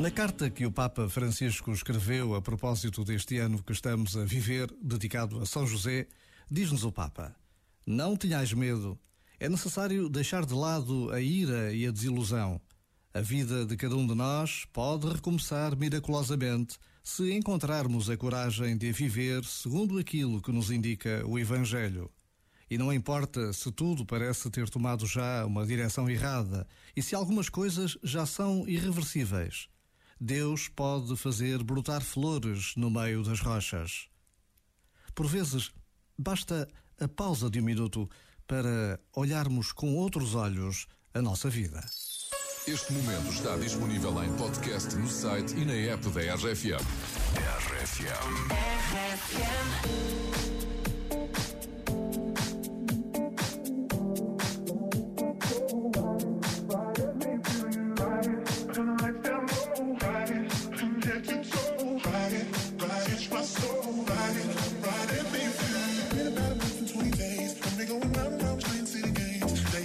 Na carta que o Papa Francisco escreveu a propósito deste ano que estamos a viver, dedicado a São José, diz-nos o Papa: Não tenhais medo, é necessário deixar de lado a ira e a desilusão. A vida de cada um de nós pode recomeçar miraculosamente se encontrarmos a coragem de viver segundo aquilo que nos indica o Evangelho. E não importa se tudo parece ter tomado já uma direção errada e se algumas coisas já são irreversíveis. Deus pode fazer brotar flores no meio das rochas. Por vezes, basta a pausa de um minuto para olharmos com outros olhos a nossa vida. Este momento está disponível em podcast no site e na app da RFM. RFM. RFM.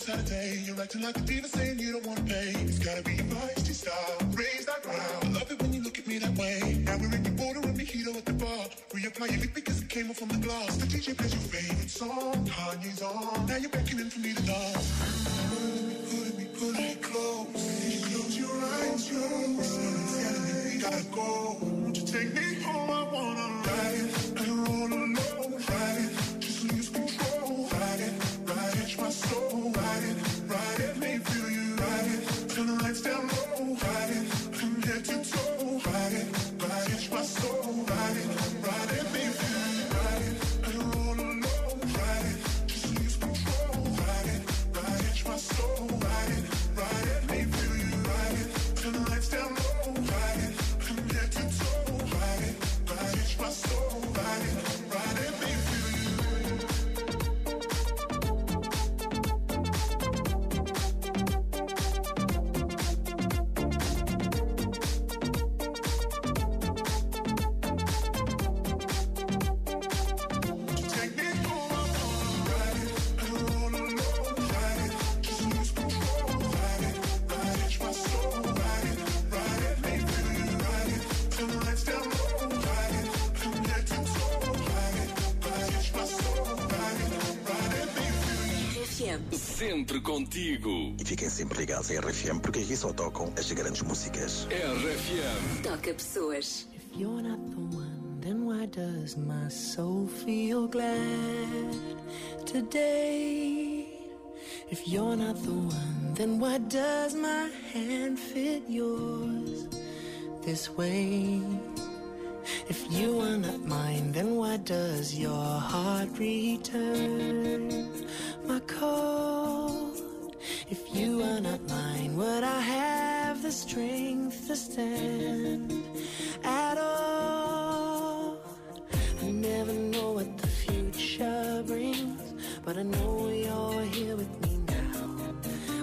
Saturday. You're acting like a diva saying you don't wanna pay. It's gotta be your feisty style. Raise that ground. I love it when you look at me that way. Now we're in the border and mojito at the bar. Reapply your lip because it came off from the glass. The DJ plays your favorite song. Kanye's on. Now you're beckoning for me to dance. Put me, pulling me, close. Close your eyes, close. Me we gotta go. Won't you take me home? I wanna Sempre contigo. E fiquem sempre ligados à RFM porque aqui só tocam as grandes músicas. RFM. Toca pessoas. If you're not the one, then why does my soul feel glad today? If you're not the one, then why does my hand fit yours this way? If you are not mine, then why does your heart return the strength to stand at all? I never know what the future brings, but I know you're here with me now.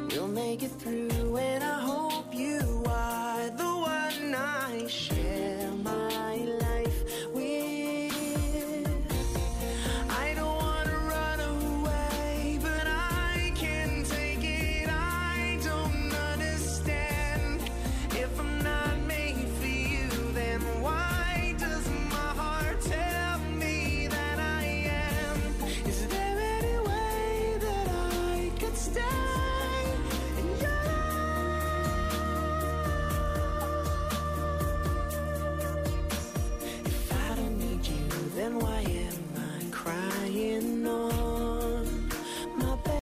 We'll make it through,